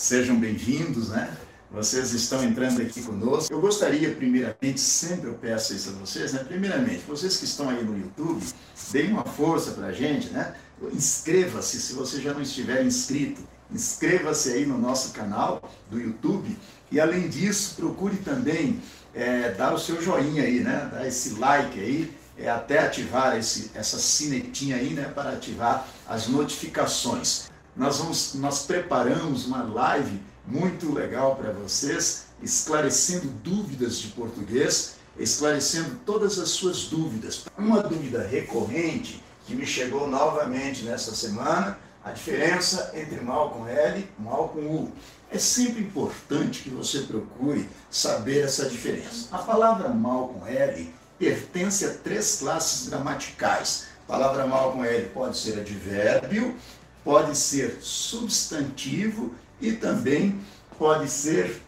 Sejam bem-vindos, né? Vocês estão entrando aqui conosco. Eu gostaria, primeiramente, sempre eu peço isso a vocês, né? Primeiramente, vocês que estão aí no YouTube, deem uma força para a gente, né? Inscreva-se se você já não estiver inscrito. Inscreva-se aí no nosso canal do YouTube. E além disso, procure também é, dar o seu joinha aí, né? Dar esse like aí, é, até ativar esse, essa sinetinha aí, né? Para ativar as notificações. Nós, vamos, nós preparamos uma live muito legal para vocês, esclarecendo dúvidas de português, esclarecendo todas as suas dúvidas. Uma dúvida recorrente que me chegou novamente nessa semana, a diferença entre mal com L e mal com U. É sempre importante que você procure saber essa diferença. A palavra mal com L pertence a três classes gramaticais. A palavra mal com L pode ser advérbio, pode ser substantivo e também pode ser,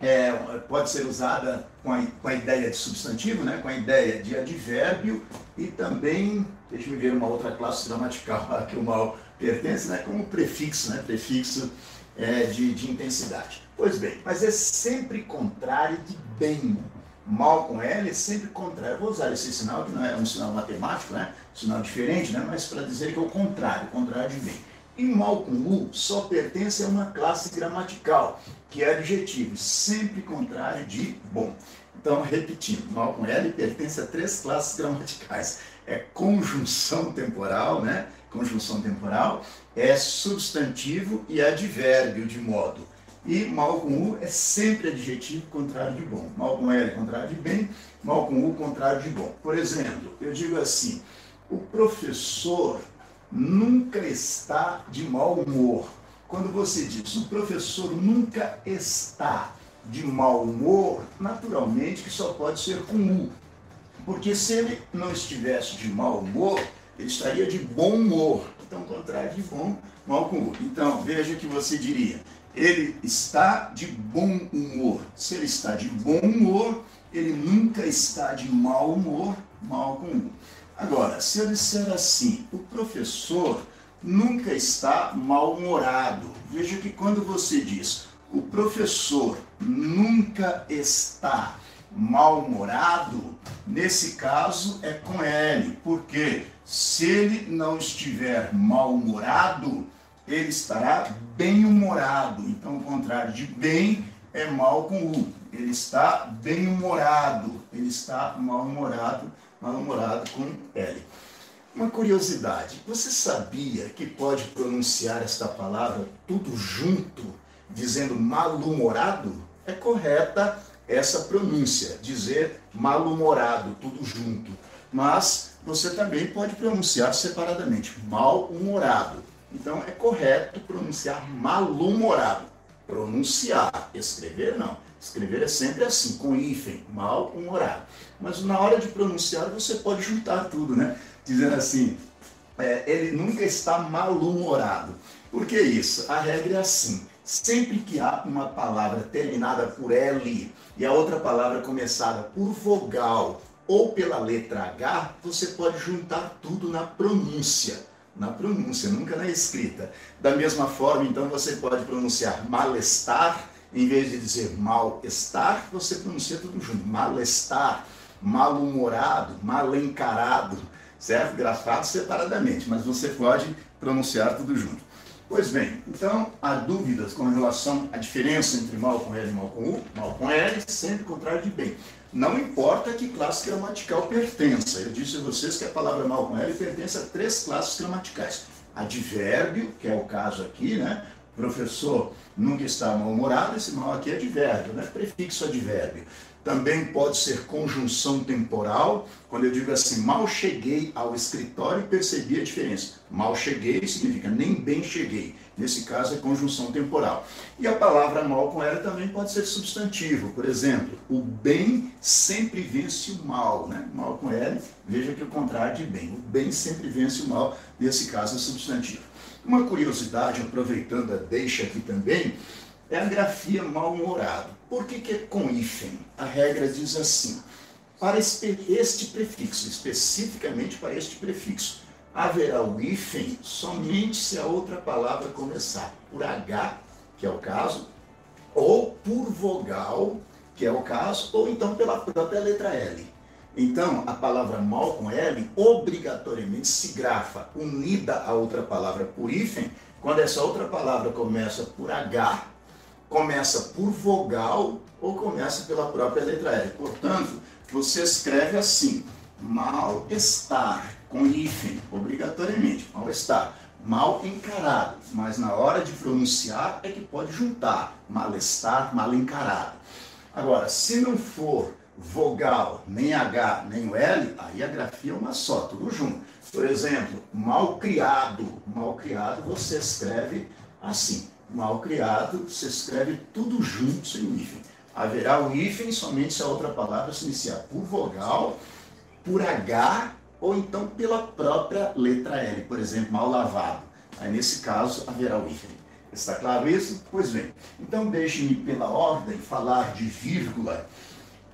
é, pode ser usada com a, com a ideia de substantivo, né, com a ideia de advérbio e também, deixa eu ver uma outra classe gramatical a que o mal pertence, né, como prefixo, né, prefixo é, de, de intensidade. Pois bem, mas é sempre contrário de bem. Mal com L é sempre contrário. Eu vou usar esse sinal, que não é um sinal matemático, né? Sinal diferente, né? mas para dizer que é o contrário, o contrário de bem. E mal com U só pertence a uma classe gramatical, que é adjetivo, sempre contrário de bom. Então, repetindo, mal com L pertence a três classes gramaticais. É conjunção temporal, né? Conjunção temporal, é substantivo e advérbio de modo. E mal com U é sempre adjetivo contrário de bom. Mal com L contrário de bem, mal com U contrário de bom. Por exemplo, eu digo assim: o professor nunca está de mau humor. Quando você diz o professor nunca está de mau humor, naturalmente que só pode ser com U. Porque se ele não estivesse de mau humor, ele estaria de bom humor. Então, contrário de bom, mal com U. Então, veja que você diria, ele está de bom humor. Se ele está de bom humor, ele nunca está de mau humor, mal com U. Agora, se eu disser assim, o professor nunca está mal-humorado. Veja que quando você diz o professor nunca está mal-humorado, nesse caso é com L, porque se ele não estiver mal-humorado, ele estará bem-humorado. Então, o contrário de bem é mal com U. Ele está bem-humorado, ele está mal-humorado mal-humorado com L. Uma curiosidade, você sabia que pode pronunciar esta palavra tudo junto, dizendo mal-humorado? É correta essa pronúncia, dizer mal-humorado, tudo junto. Mas você também pode pronunciar separadamente, mal-humorado. Então é correto pronunciar mal-humorado. Pronunciar, escrever não. Escrever é sempre assim, com hífen, mal-humorado. Mas na hora de pronunciar você pode juntar tudo, né? Dizendo assim, é, ele nunca está mal-humorado. Por que isso? A regra é assim. Sempre que há uma palavra terminada por L e a outra palavra começada por vogal ou pela letra H, você pode juntar tudo na pronúncia. Na pronúncia, nunca na escrita. Da mesma forma, então, você pode pronunciar malestar em vez de dizer mal-estar, você pronuncia tudo junto. Mal-estar, mal-humorado, mal encarado, certo? Grafado separadamente, mas você pode pronunciar tudo junto. Pois bem, então há dúvidas com relação à diferença entre mal com L e mal com U? Mal com L, sempre contrário de bem. Não importa que classe gramatical pertença. Eu disse a vocês que a palavra mal com L pertence a três classes gramaticais. Advérbio, que é o caso aqui, né? professor nunca está mal-humorado, esse mal aqui é advérbio, né? prefixo advérbio. Também pode ser conjunção temporal, quando eu digo assim, mal cheguei ao escritório e percebi a diferença. Mal cheguei significa nem bem cheguei. Nesse caso é conjunção temporal. E a palavra mal com ela também pode ser substantivo. Por exemplo, o bem sempre vence o mal. Né? Mal com ela, veja que o contrário de bem. O bem sempre vence o mal, nesse caso é substantivo. Uma curiosidade, aproveitando a deixa aqui também, é a grafia mal-humorado. Por que, que é com hífen? A regra diz assim, para este prefixo, especificamente para este prefixo, haverá o hífen somente se a outra palavra começar por H que é o caso, ou por vogal, que é o caso, ou então pela própria letra L. Então, a palavra mal com L obrigatoriamente se grafa unida a outra palavra por hífen, quando essa outra palavra começa por H, começa por vogal ou começa pela própria letra L. Portanto, você escreve assim: mal-estar, com hífen, obrigatoriamente, mal-estar. Mal encarado, mas na hora de pronunciar é que pode juntar mal-estar, mal encarado. Agora, se não for vogal, nem H, nem o L, aí a grafia é uma só, tudo junto. Por exemplo, mal criado. Mal criado você escreve assim. Mal criado, você escreve tudo junto sem hífen. Haverá o hífen somente se a outra palavra se iniciar por vogal, por H ou então pela própria letra L. Por exemplo, mal lavado. Aí nesse caso haverá o hífen. Está claro isso? Pois bem. Então deixe-me pela ordem falar de vírgula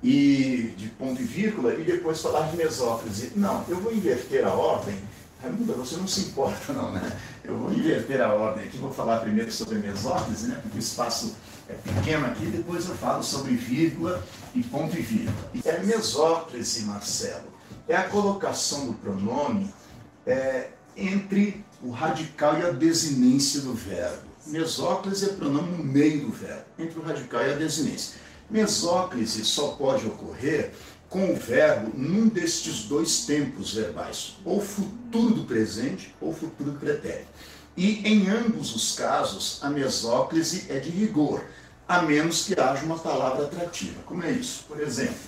e de ponto e vírgula e depois falar de mesóclise. Não, eu vou inverter a ordem. Raimundo, você não se importa não, né? Eu vou inverter a ordem aqui, vou falar primeiro sobre mesóclise, né? Porque o espaço é pequeno aqui, depois eu falo sobre vírgula e ponto e vírgula. É mesóclise, Marcelo. É a colocação do pronome é, entre o radical e a desinência do verbo. Mesóclise é pronome no meio do verbo, entre o radical e a desinência. Mesóclise só pode ocorrer com o verbo num destes dois tempos verbais, ou futuro do presente ou futuro do pretérito. E em ambos os casos, a mesóclise é de rigor, a menos que haja uma palavra atrativa. Como é isso? Por exemplo,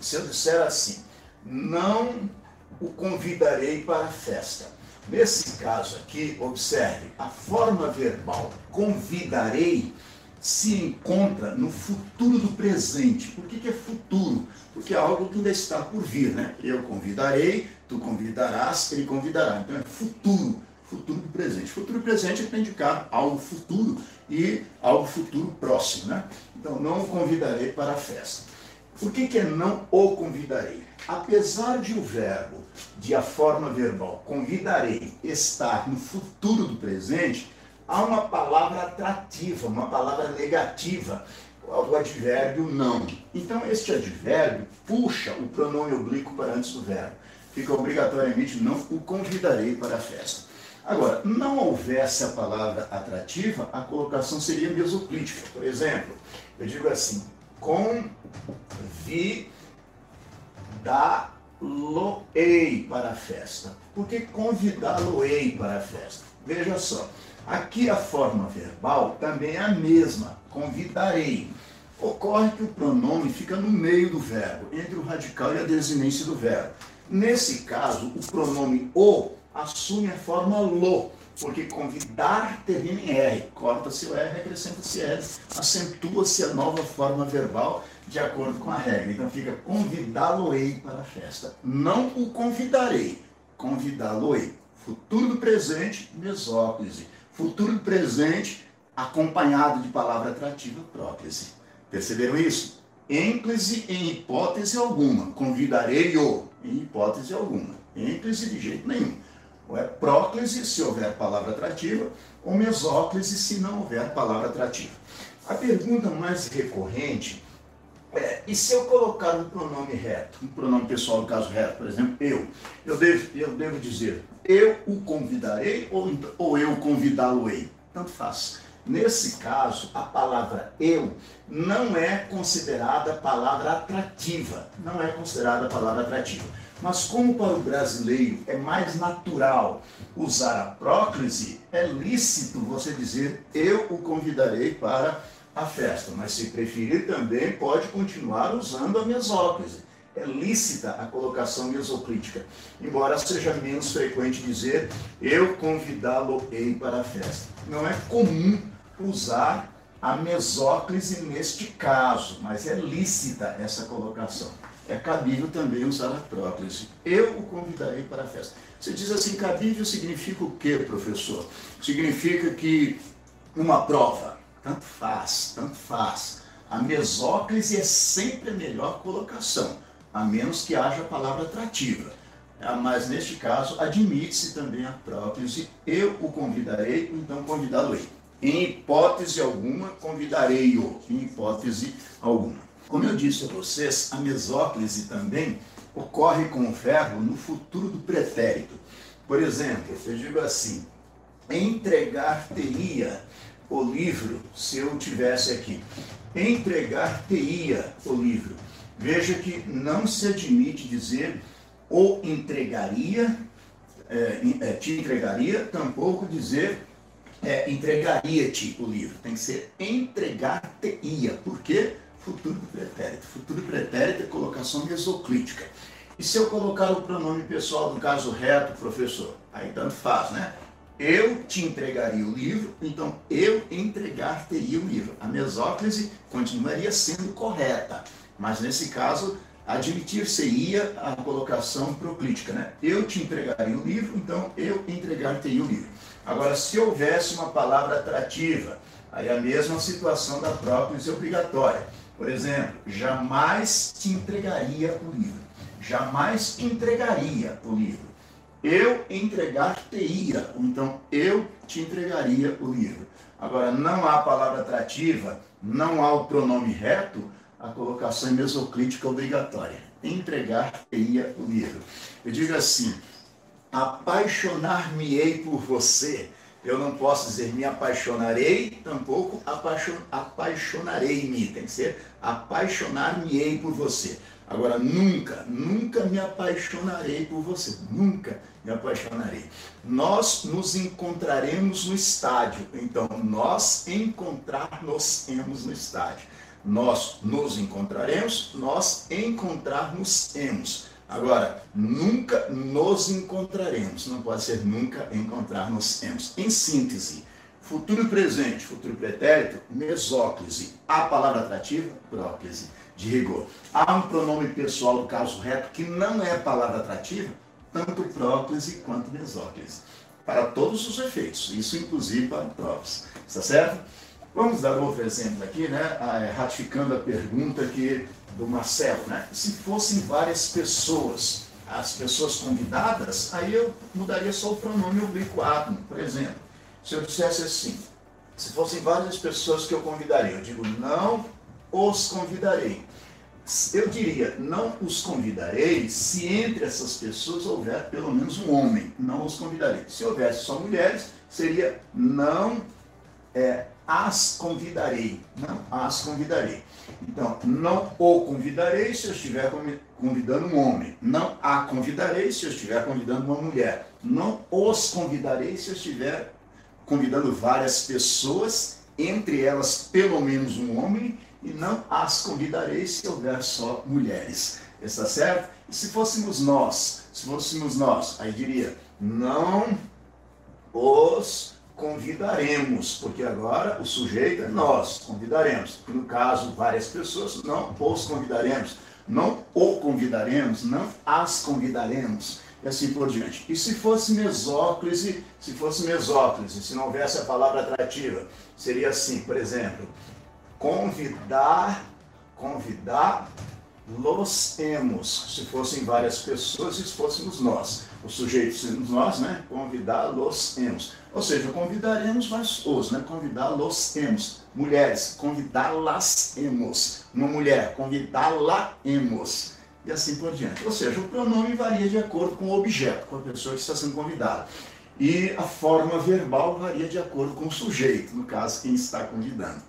se eu disser assim, não o convidarei para a festa. Nesse caso aqui, observe, a forma verbal convidarei se encontra no futuro do presente. Por que, que é futuro? Porque é algo que ainda está por vir, né? Eu convidarei, tu convidarás, ele convidará. Então é futuro, futuro do presente. Futuro presente é para indicar algo futuro e algo futuro próximo, né? Então não o convidarei para a festa. Por que, que é não o convidarei? Apesar de o verbo, de a forma verbal, convidarei, estar no futuro do presente, há uma palavra atrativa, uma palavra negativa, o advérbio não. Então, este advérbio puxa o pronome oblíquo para antes do verbo. Fica obrigatoriamente não o convidarei para a festa. Agora, não houvesse a palavra atrativa, a colocação seria mesoclítica. Por exemplo, eu digo assim, convidá-lo-ei para a festa. Por que convidá-lo-ei para a festa? Veja só, Aqui a forma verbal também é a mesma, convidarei. Ocorre que o pronome fica no meio do verbo, entre o radical e a desinência do verbo. Nesse caso, o pronome o assume a forma lo, porque convidar termina em R. Corta-se o R, acrescenta-se R, acentua-se a nova forma verbal de acordo com a regra. Então fica convidá-lo-ei para a festa. Não o convidarei, convidá-lo-ei. Futuro do presente, mesóclise futuro presente acompanhado de palavra atrativa próclise. Perceberam isso? Ênclise em hipótese alguma. Convidarei-o em hipótese alguma. Ênclise de jeito nenhum. Ou é próclise se houver palavra atrativa, ou mesóclise se não houver palavra atrativa. A pergunta mais recorrente é, e se eu colocar um pronome reto, um pronome pessoal no caso reto, por exemplo, eu, eu devo, eu devo dizer eu o convidarei ou, ou eu convidá-lo-ei? Tanto faz. Nesse caso, a palavra eu não é considerada palavra atrativa. Não é considerada palavra atrativa. Mas como para o brasileiro é mais natural usar a próclise, é lícito você dizer eu o convidarei para a festa. Mas se preferir também pode continuar usando a mesóclise é lícita a colocação mesoclítica, embora seja menos frequente dizer eu convidá-lo-ei para a festa. Não é comum usar a mesóclise neste caso, mas é lícita essa colocação. É cabível também usar a próclise. Eu o convidarei para a festa. Você diz assim, cabível significa o quê, professor? Significa que uma prova, tanto faz, tanto faz. A mesóclise é sempre a melhor colocação a menos que haja palavra atrativa. Ah, mas neste caso, admite-se também a próprise, eu o convidarei, então convidá-lo-ei. Em hipótese alguma, convidarei-o. Em hipótese alguma. Como eu disse a vocês, a mesóclise também ocorre com o verbo no futuro do pretérito. Por exemplo, eu digo assim: entregar-te-ia o livro se eu tivesse aqui. Entregar-te-ia o livro. Veja que não se admite dizer ou entregaria, é, te entregaria, tampouco dizer é, entregaria-te o livro. Tem que ser entregar-te-ia. Por quê? Futuro pretérito. Futuro pretérito é colocação mesoclítica. E se eu colocar o pronome pessoal do caso reto, professor? Aí tanto faz, né? Eu te entregaria o livro, então eu entregar-teria o livro. A mesóclise continuaria sendo correta, mas nesse caso admitir-se-ia a colocação proclítica, né? Eu te entregaria o livro, então eu entregar-teria o livro. Agora, se houvesse uma palavra atrativa, aí a mesma situação da própria obrigatória. Por exemplo, jamais te entregaria o livro. Jamais entregaria o livro. Eu entregar-te-ia, ou então eu te entregaria o livro. Agora, não há palavra atrativa, não há o pronome reto, a colocação mesoclítica obrigatória. Entregar-te-ia o livro. Eu digo assim: apaixonar-me-ei por você. Eu não posso dizer me apaixonarei, tampouco apaixon, apaixonarei-me. Tem que ser apaixonar-me-ei por você. Agora, nunca, nunca me apaixonarei por você. Nunca me apaixonarei. Nós nos encontraremos no estádio. Então, nós encontrar-nos-emos no estádio. Nós nos encontraremos, nós encontrar-nos-emos. Agora, nunca nos encontraremos. Não pode ser nunca encontrar-nos-emos. Em síntese, futuro presente, futuro pretérito, mesóclise. A palavra atrativa, próclise, de rigor. Há um pronome pessoal do caso reto que não é palavra atrativa, tanto próclise quanto mesóclise. Para todos os efeitos, isso inclusive para provas. Está certo? Vamos dar outro exemplo aqui, né? Ah, é, ratificando a pergunta que do Marcelo, né? Se fossem várias pessoas, as pessoas convidadas, aí eu mudaria só o pronome oblíquo por exemplo. Se eu dissesse assim, se fossem várias pessoas que eu convidaria, eu digo não os convidarei. Eu diria, não os convidarei se entre essas pessoas houver pelo menos um homem. Não os convidarei. Se houvesse só mulheres, seria não é, as convidarei. Não as convidarei. Então, não o convidarei se eu estiver convidando um homem. Não a convidarei se eu estiver convidando uma mulher. Não os convidarei se eu estiver convidando várias pessoas, entre elas pelo menos um homem, e não as convidarei se houver só mulheres. Está certo? E se fôssemos nós, se fôssemos nós, aí diria, não os convidaremos, porque agora o sujeito é nós, convidaremos. No caso, várias pessoas, não os convidaremos, não o convidaremos, não as convidaremos, e assim por diante. E se fosse mesóclise, se fosse mesóclise, se não houvesse a palavra atrativa, seria assim, por exemplo, convidar, convidar los emos, se fossem várias pessoas, se fôssemos nós. O sujeito sendo nós, né? Convidá-los emos. Ou seja, convidaremos mas os, né? Convidá-los emos. Mulheres, convidá-las emos. Uma mulher, convidá-la emos. E assim por diante. Ou seja, o pronome varia de acordo com o objeto, com a pessoa que está sendo convidada. E a forma verbal varia de acordo com o sujeito, no caso, quem está convidando.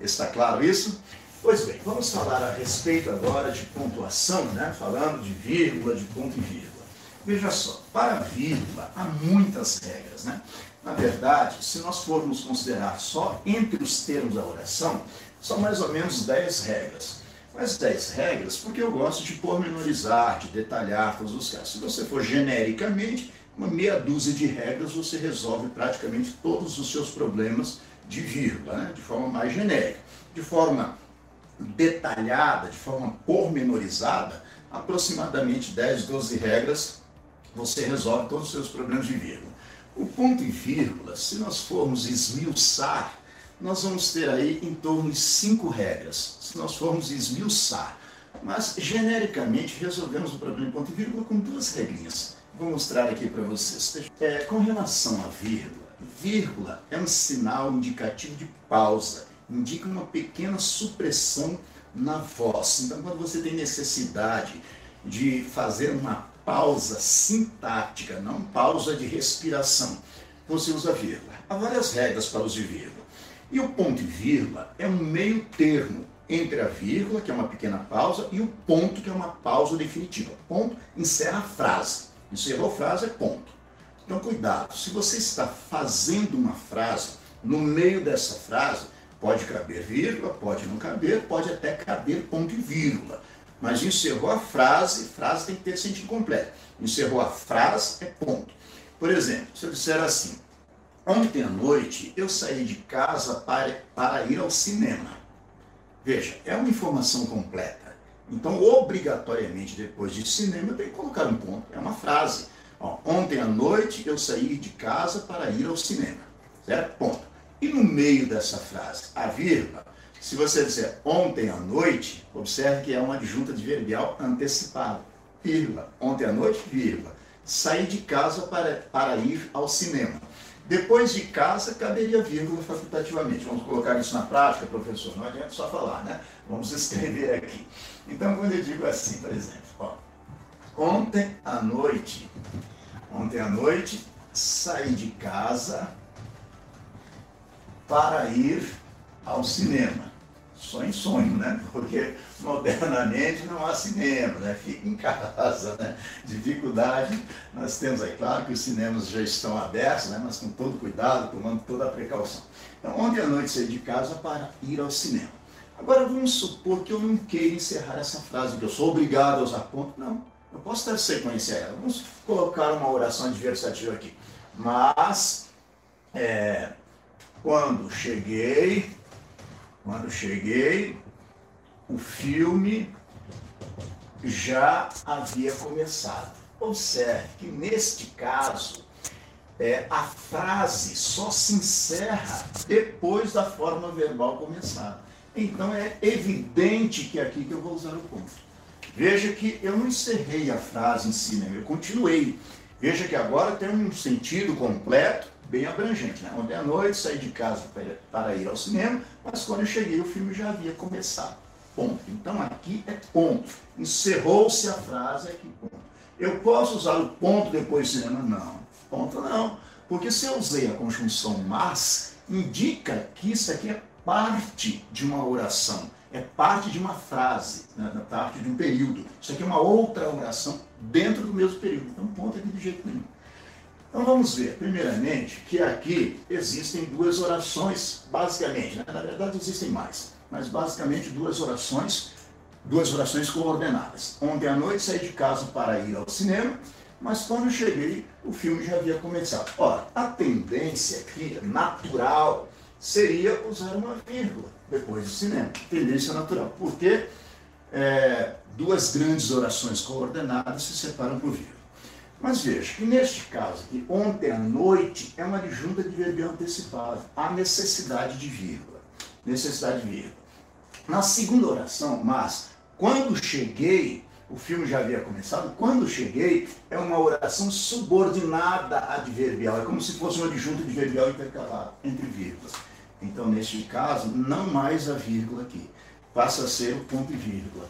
Está claro isso? Pois bem, vamos falar a respeito agora de pontuação, né? falando de vírgula, de ponto e vírgula. Veja só, para vírgula há muitas regras. Né? Na verdade, se nós formos considerar só entre os termos da oração, são mais ou menos 10 regras. Mas 10 regras porque eu gosto de pormenorizar, de detalhar todos os casos. Se você for genericamente, uma meia dúzia de regras você resolve praticamente todos os seus problemas de vírgula, né? de forma mais genérica. De forma detalhada, de forma pormenorizada, aproximadamente 10, 12 regras, você resolve todos os seus problemas de vírgula. O ponto e vírgula, se nós formos esmiuçar, nós vamos ter aí em torno de cinco regras, se nós formos esmiuçar. Mas, genericamente, resolvemos o problema de ponto e vírgula com duas regrinhas. Vou mostrar aqui para vocês. É, com relação à vírgula, vírgula é um sinal indicativo de pausa, indica uma pequena supressão na voz. Então, quando você tem necessidade de fazer uma pausa sintática, não pausa de respiração, você usa vírgula. Há várias regras para o uso de vírgula. E o ponto e vírgula é um meio termo entre a vírgula, que é uma pequena pausa, e o ponto, que é uma pausa definitiva. Ponto encerra a frase. Encerrou a frase é ponto. Então, cuidado, se você está fazendo uma frase, no meio dessa frase, pode caber vírgula, pode não caber, pode até caber ponto e vírgula. Mas encerrou a frase, frase tem que ter sentido completo. Encerrou a frase, é ponto. Por exemplo, se eu disser assim, ontem à noite eu saí de casa para, para ir ao cinema. Veja, é uma informação completa. Então, obrigatoriamente, depois de cinema, tenho que colocar um ponto. É uma frase. Ó, ontem à noite eu saí de casa para ir ao cinema. Certo? Ponto. E no meio dessa frase, a vírgula, se você disser ontem à noite, observe que é uma adjunta adverbial antecipada. Vírgula. Ontem à noite, vírgula. Saí de casa para, para ir ao cinema. Depois de casa, caberia vírgula facultativamente. Vamos colocar isso na prática, professor? Não adianta só falar, né? Vamos escrever aqui. Então, quando eu digo assim, por exemplo, ó, ontem à noite, ontem à noite, saí de casa para ir ao cinema só em sonho, né? Porque modernamente não há cinema, né? Fica em casa, né? Dificuldade, nós temos aí, claro que os cinemas já estão abertos, né? Mas com todo cuidado, tomando toda a precaução. Então, ontem à noite saí de casa para ir ao cinema. Agora vamos supor que eu não queira encerrar essa frase, que eu sou obrigado a usar ponto. Não, eu posso dar sequência a ela. Vamos colocar uma oração adversativa aqui. Mas, é, quando cheguei quando cheguei, o filme já havia começado. Observe que neste caso, é, a frase só se encerra depois da forma verbal começada. Então é evidente que é aqui que eu vou usar o ponto. Veja que eu não encerrei a frase em si, né? eu continuei. Veja que agora tem um sentido completo bem abrangente. Né? Ontem à noite saí de casa para ir ao cinema, mas quando eu cheguei o filme já havia começado. Ponto. Então aqui é ponto. Encerrou-se a frase aqui, ponto. Eu posso usar o ponto depois do cinema? Não. Ponto não. Porque se eu usei a conjunção mas, indica que isso aqui é parte de uma oração, é parte de uma frase, né, parte de um período. Isso aqui é uma outra oração dentro do mesmo período. Então, ponto aqui de jeito nenhum. Então vamos ver, primeiramente, que aqui existem duas orações, basicamente, né? na verdade existem mais, mas basicamente duas orações, duas orações coordenadas. Ontem à noite saí de casa para ir ao cinema, mas quando cheguei, o filme já havia começado. Ora, a tendência aqui, natural, seria usar uma vírgula depois do cinema. Tendência natural. Porque é, duas grandes orações coordenadas se separam por vírgula. Mas veja que neste caso, que ontem à noite é uma adjunta de verbo antecipado. Há necessidade de vírgula. Necessidade de vírgula. Na segunda oração, mas quando cheguei, o filme já havia começado, quando cheguei é uma oração subordinada adverbial. É como se fosse uma adjunta adverbial intercalada entre vírgulas. Então, neste caso, não mais a vírgula aqui. Passa a ser o ponto e vírgula.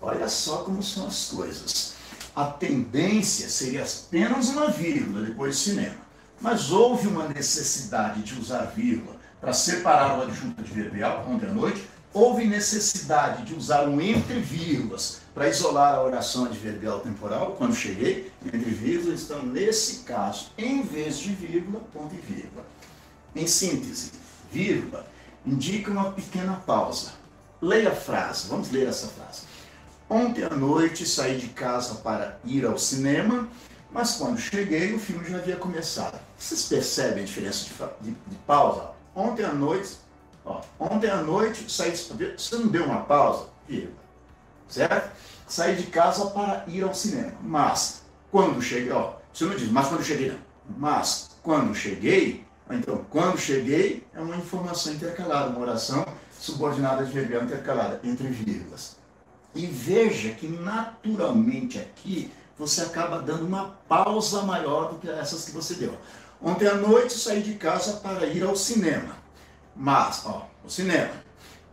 Olha só como são as coisas a tendência seria apenas uma vírgula depois do cinema. Mas houve uma necessidade de usar vírgula para separar o adjunto adverbial ontem à noite. Houve necessidade de usar um entre vírgulas para isolar a oração adverbial temporal quando cheguei. Entre vírgulas, então, nesse caso, em vez de vírgula, ponto e vírgula. Em síntese, vírgula indica uma pequena pausa. Leia a frase, vamos ler essa frase. Ontem à noite saí de casa para ir ao cinema, mas quando cheguei o filme já havia começado. Vocês percebem a diferença de, de, de pausa? Ontem à noite, ó, ontem à noite saí de, você não deu uma pausa? Certo? Saí de casa para ir ao cinema, mas quando cheguei, ó, você não diz, mas quando cheguei não. Mas quando cheguei, então quando cheguei é uma informação intercalada, uma oração subordinada de verbo intercalada entre vírgulas. E veja que naturalmente aqui você acaba dando uma pausa maior do que essas que você deu. Ontem à noite saí de casa para ir ao cinema. Mas, ó, o cinema.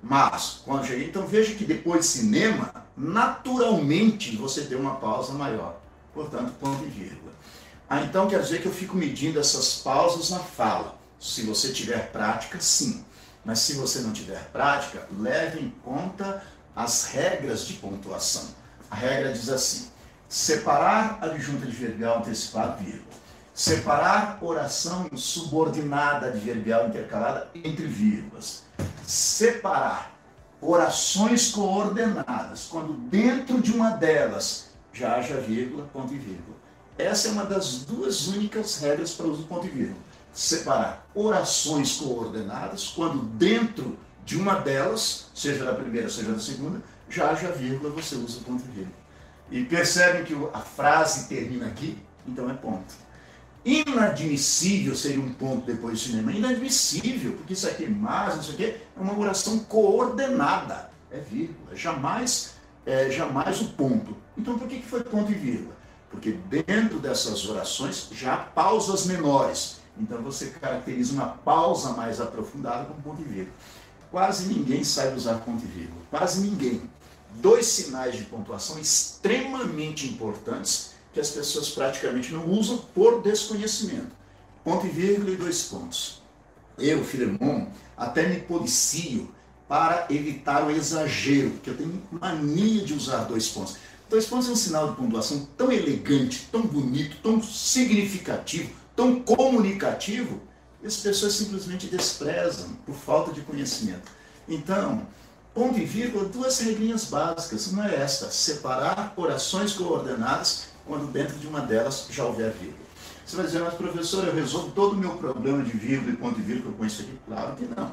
Mas, quando cheguei, então veja que depois de cinema, naturalmente você deu uma pausa maior. Portanto, ponto e vírgula. Ah, então quer dizer que eu fico medindo essas pausas na fala. Se você tiver prática, sim. Mas se você não tiver prática, leve em conta as regras de pontuação. A regra diz assim: separar a adjunta adverbial antecipada, vírgula. Separar oração subordinada adverbial intercalada entre vírgulas. Separar orações coordenadas, quando dentro de uma delas já haja vírgula, ponto e vírgula. Essa é uma das duas únicas regras para o uso do ponto e vírgula. Separar orações coordenadas, quando dentro de uma delas, seja da primeira, seja da segunda, já haja vírgula, você usa ponto e vírgula. E percebem que a frase termina aqui, então é ponto. Inadmissível seria um ponto depois do cinema. Inadmissível, porque isso aqui é mais, não sei o quê, é uma oração coordenada. É vírgula, jamais, é, jamais o ponto. Então por que, que foi ponto e vírgula? Porque dentro dessas orações já há pausas menores. Então você caracteriza uma pausa mais aprofundada com ponto e vírgula. Quase ninguém sabe usar ponto e vírgula. Quase ninguém dois sinais de pontuação extremamente importantes que as pessoas praticamente não usam por desconhecimento. Ponto e vírgula e dois pontos. Eu, Filemon, até me policio para evitar o exagero, porque eu tenho mania de usar dois pontos. Dois pontos é um sinal de pontuação tão elegante, tão bonito, tão significativo, tão comunicativo, que as pessoas simplesmente desprezam por falta de conhecimento. Então, ponto e vírgula, duas regrinhas básicas. Uma é esta: separar orações coordenadas quando dentro de uma delas já houver vírgula. Você vai dizer, mas professor, eu resolvo todo o meu problema de vírgula e ponto e vírgula com isso aqui? Claro que não.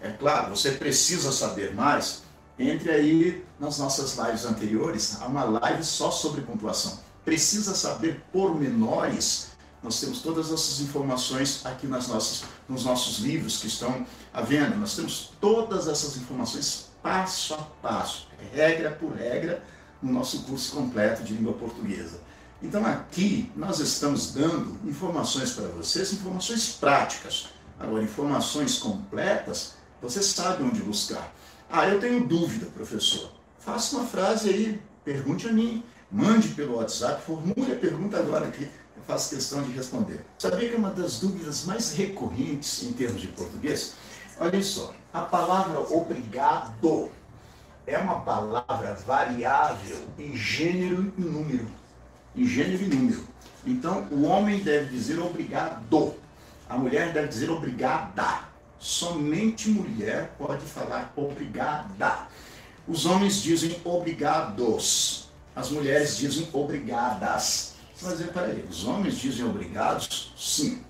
É claro, você precisa saber mais. Entre aí nas nossas lives anteriores, há uma live só sobre pontuação. Precisa saber pormenores. Nós temos todas essas informações aqui nas nossas, nos nossos livros que estão à venda. Nós temos todas essas informações passo a passo, regra por regra, no nosso curso completo de língua portuguesa. Então aqui nós estamos dando informações para vocês, informações práticas. Agora, informações completas, você sabe onde buscar. Ah, eu tenho dúvida, professor. Faça uma frase aí, pergunte a mim, mande pelo WhatsApp, formule a pergunta agora aqui, faço questão de responder. Sabia que é uma das dúvidas mais recorrentes em termos de português? Olhem só, a palavra obrigado é uma palavra variável em gênero e número. Em gênero e número. Então, o homem deve dizer obrigado. A mulher deve dizer obrigada. Somente mulher pode falar obrigada. Os homens dizem obrigados. As mulheres dizem obrigadas. Você vai dizer, peraí, os homens dizem obrigados? Sim.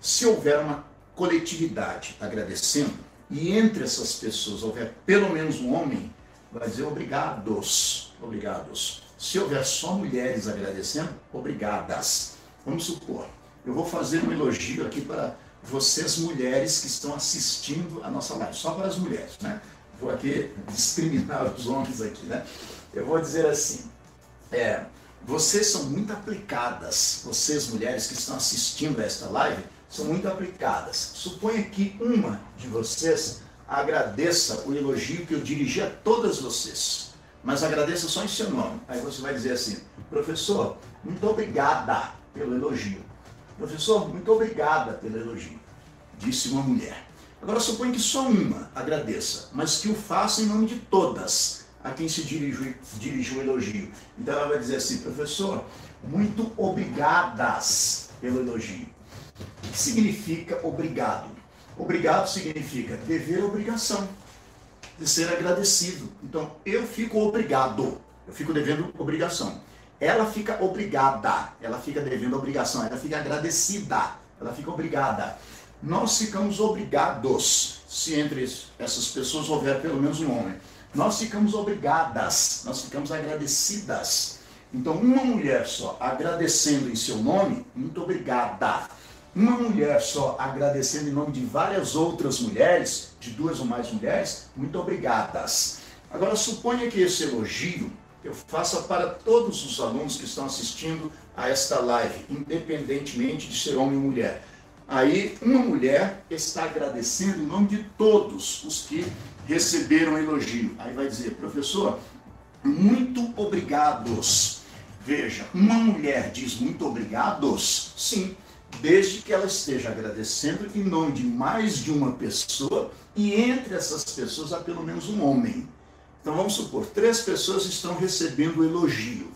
Se houver uma coletividade agradecendo, e entre essas pessoas houver pelo menos um homem, vai dizer obrigados, obrigados. Se houver só mulheres agradecendo, obrigadas. Vamos supor, eu vou fazer um elogio aqui para vocês mulheres que estão assistindo a nossa live, só para as mulheres, né? Vou aqui discriminar os homens aqui, né? Eu vou dizer assim, é, vocês são muito aplicadas, vocês mulheres que estão assistindo a esta live, são muito aplicadas. Suponha que uma de vocês agradeça o elogio que eu dirigi a todas vocês, mas agradeça só em seu nome. Aí você vai dizer assim: professor, muito obrigada pelo elogio. Professor, muito obrigada pelo elogio, disse uma mulher. Agora suponha que só uma agradeça, mas que o faça em nome de todas a quem se dirige, dirige o elogio. Então ela vai dizer assim, professor, muito obrigadas pelo elogio. O que significa obrigado? Obrigado significa dever obrigação, de ser agradecido. Então, eu fico obrigado, eu fico devendo obrigação. Ela fica obrigada, ela fica devendo obrigação, ela fica agradecida, ela fica obrigada. Nós ficamos obrigados, se entre essas pessoas houver pelo menos um homem. Nós ficamos obrigadas, nós ficamos agradecidas. Então, uma mulher só agradecendo em seu nome, muito obrigada uma mulher só agradecendo em nome de várias outras mulheres, de duas ou mais mulheres, muito obrigadas. Agora, suponha que esse elogio eu faça para todos os alunos que estão assistindo a esta live, independentemente de ser homem ou mulher. Aí uma mulher está agradecendo em nome de todos os que receberam elogio. Aí vai dizer, professor, muito obrigados. Veja, uma mulher diz muito obrigados, sim, desde que ela esteja agradecendo em nome de mais de uma pessoa e entre essas pessoas há pelo menos um homem. Então vamos supor, três pessoas estão recebendo elogio.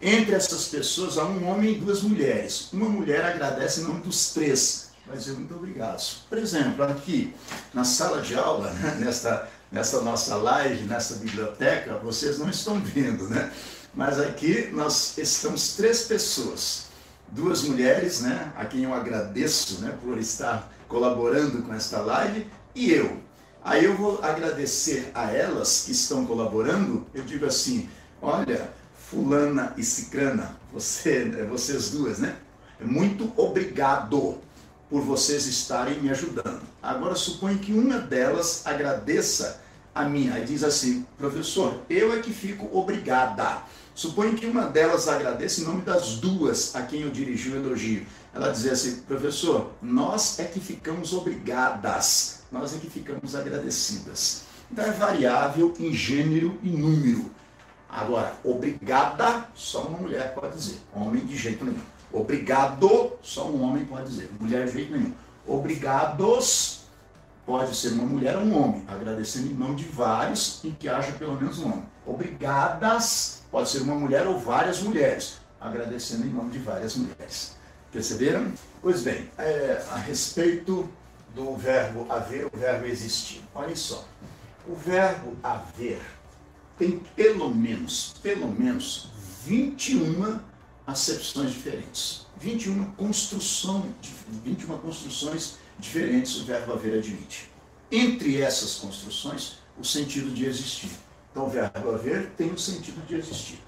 Entre essas pessoas há um homem e duas mulheres. Uma mulher agradece em nome dos três. Vai dizer muito obrigado. Por exemplo, aqui na sala de aula, né, nesta, nesta nossa live, nessa biblioteca, vocês não estão vendo, né? Mas aqui nós estamos três pessoas. Duas mulheres, né? A quem eu agradeço né, por estar colaborando com esta live, e eu. Aí eu vou agradecer a elas que estão colaborando. Eu digo assim: olha, fulana e cicrana, você, é, vocês duas, né? Muito obrigado por vocês estarem me ajudando. Agora suponho que uma delas agradeça a mim. Aí diz assim, professor, eu é que fico obrigada. Suponho que uma delas agradeça em nome das duas a quem eu dirigi o elogio. Ela diz assim, professor, nós é que ficamos obrigadas, nós é que ficamos agradecidas. Então é variável em gênero e número. Agora, obrigada, só uma mulher pode dizer. Homem de jeito nenhum. Obrigado, só um homem pode dizer. Mulher de jeito nenhum. Obrigados, pode ser uma mulher ou um homem, agradecendo em nome de vários em que haja pelo menos um homem. Obrigadas, pode ser uma mulher ou várias mulheres, agradecendo em nome de várias mulheres. Perceberam? Pois bem, é, a respeito do verbo haver, o verbo existir. Olha só, o verbo haver tem pelo menos, pelo menos 21 acepções diferentes. 21 construção, 21 construções diferentes o verbo haver admite. Entre essas construções, o sentido de existir. Então, o verbo haver tem o sentido de existir.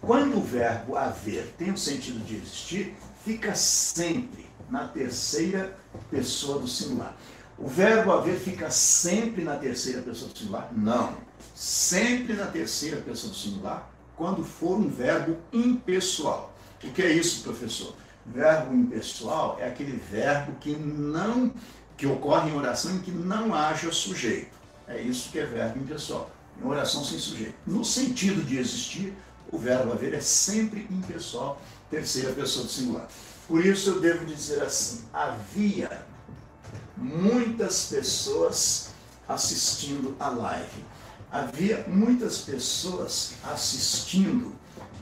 Quando o verbo haver tem o sentido de existir, fica sempre na terceira pessoa do singular. O verbo haver fica sempre na terceira pessoa do singular? Não sempre na terceira pessoa do singular, quando for um verbo impessoal. O que é isso, professor? Verbo impessoal é aquele verbo que não que ocorre em oração em que não haja sujeito. É isso que é verbo impessoal. Em oração sem sujeito. No sentido de existir, o verbo haver é sempre impessoal, terceira pessoa do singular. Por isso eu devo dizer assim: havia muitas pessoas assistindo a live havia muitas pessoas assistindo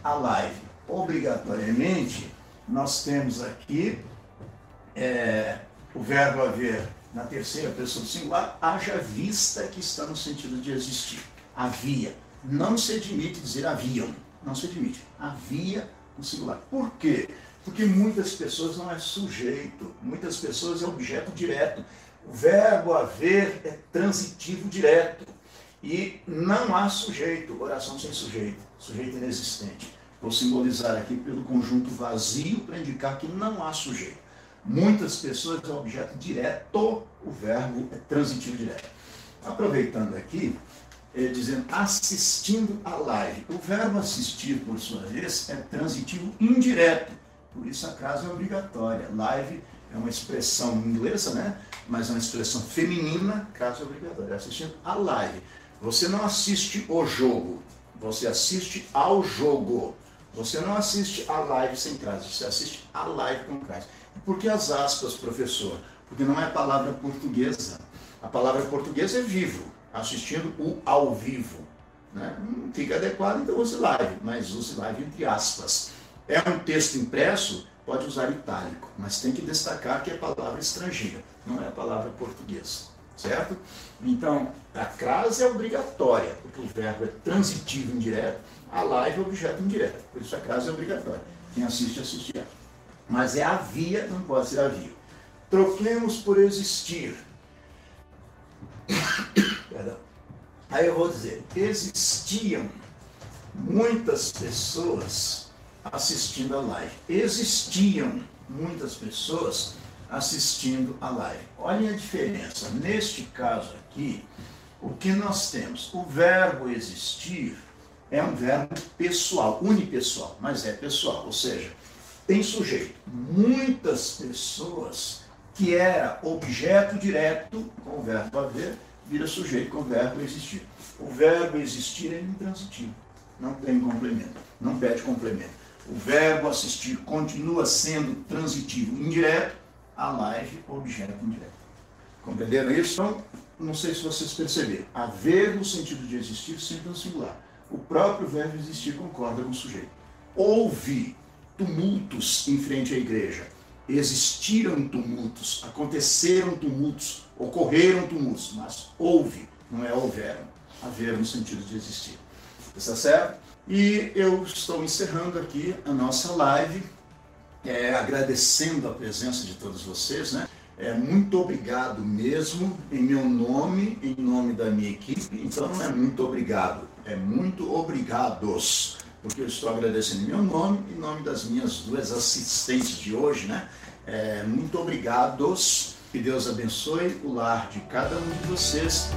a live. Obrigatoriamente, nós temos aqui é, o verbo haver na terceira pessoa do singular, haja vista que está no sentido de existir. Havia. Não se admite dizer haviam. Não se admite. Havia no singular. Por quê? Porque muitas pessoas não é sujeito, muitas pessoas é objeto direto. O verbo haver é transitivo direto. E não há sujeito, oração sem sujeito, sujeito inexistente. Vou simbolizar aqui pelo conjunto vazio para indicar que não há sujeito. Muitas pessoas é objeto direto, o verbo é transitivo direto. Aproveitando aqui, é, dizendo assistindo a live. O verbo assistir, por sua vez, é transitivo indireto. Por isso a frase é obrigatória. Live é uma expressão inglesa, né? Mas é uma expressão feminina, caso obrigatória. Assistindo a live. Você não assiste o jogo, você assiste ao jogo. Você não assiste a live sem crase, você assiste a live com crase. Por que as aspas, professor? Porque não é palavra portuguesa. A palavra portuguesa é vivo, assistindo o ao vivo. Né? Não fica adequado, então use live, mas use live entre aspas. É um texto impresso, pode usar itálico, mas tem que destacar que é palavra estrangeira, não é a palavra portuguesa certo? Então, a crase é obrigatória, porque o verbo é transitivo indireto, a live é objeto indireto, por isso a crase é obrigatória. Quem assiste, assistirá. Mas é havia, não pode ser havia. Troquemos por existir. Perdão. Aí eu vou dizer, existiam muitas pessoas assistindo a live. Existiam muitas pessoas assistindo a live. Olhem a diferença. Neste caso aqui, o que nós temos? O verbo existir é um verbo pessoal, unipessoal, mas é pessoal, ou seja, tem sujeito. Muitas pessoas que era objeto direto com o verbo haver, vira sujeito com o verbo existir. O verbo existir é intransitivo, não tem complemento, não pede complemento. O verbo assistir continua sendo transitivo, indireto, a live, objeto indireto. Compreenderam isso? Então, não sei se vocês perceberam. Haver no sentido de existir sempre no singular. O próprio verbo existir concorda com o sujeito. Houve tumultos em frente à igreja. Existiram tumultos, aconteceram tumultos, ocorreram tumultos, mas houve, não é houveram. Haver no sentido de existir. Está certo? E eu estou encerrando aqui a nossa live, é, agradecendo a presença de todos vocês, né? É, muito obrigado mesmo, em meu nome, em nome da minha equipe. Então é muito obrigado, é muito obrigados, porque eu estou agradecendo em meu nome, em nome das minhas duas assistentes de hoje, né? É, muito obrigados, que Deus abençoe o lar de cada um de vocês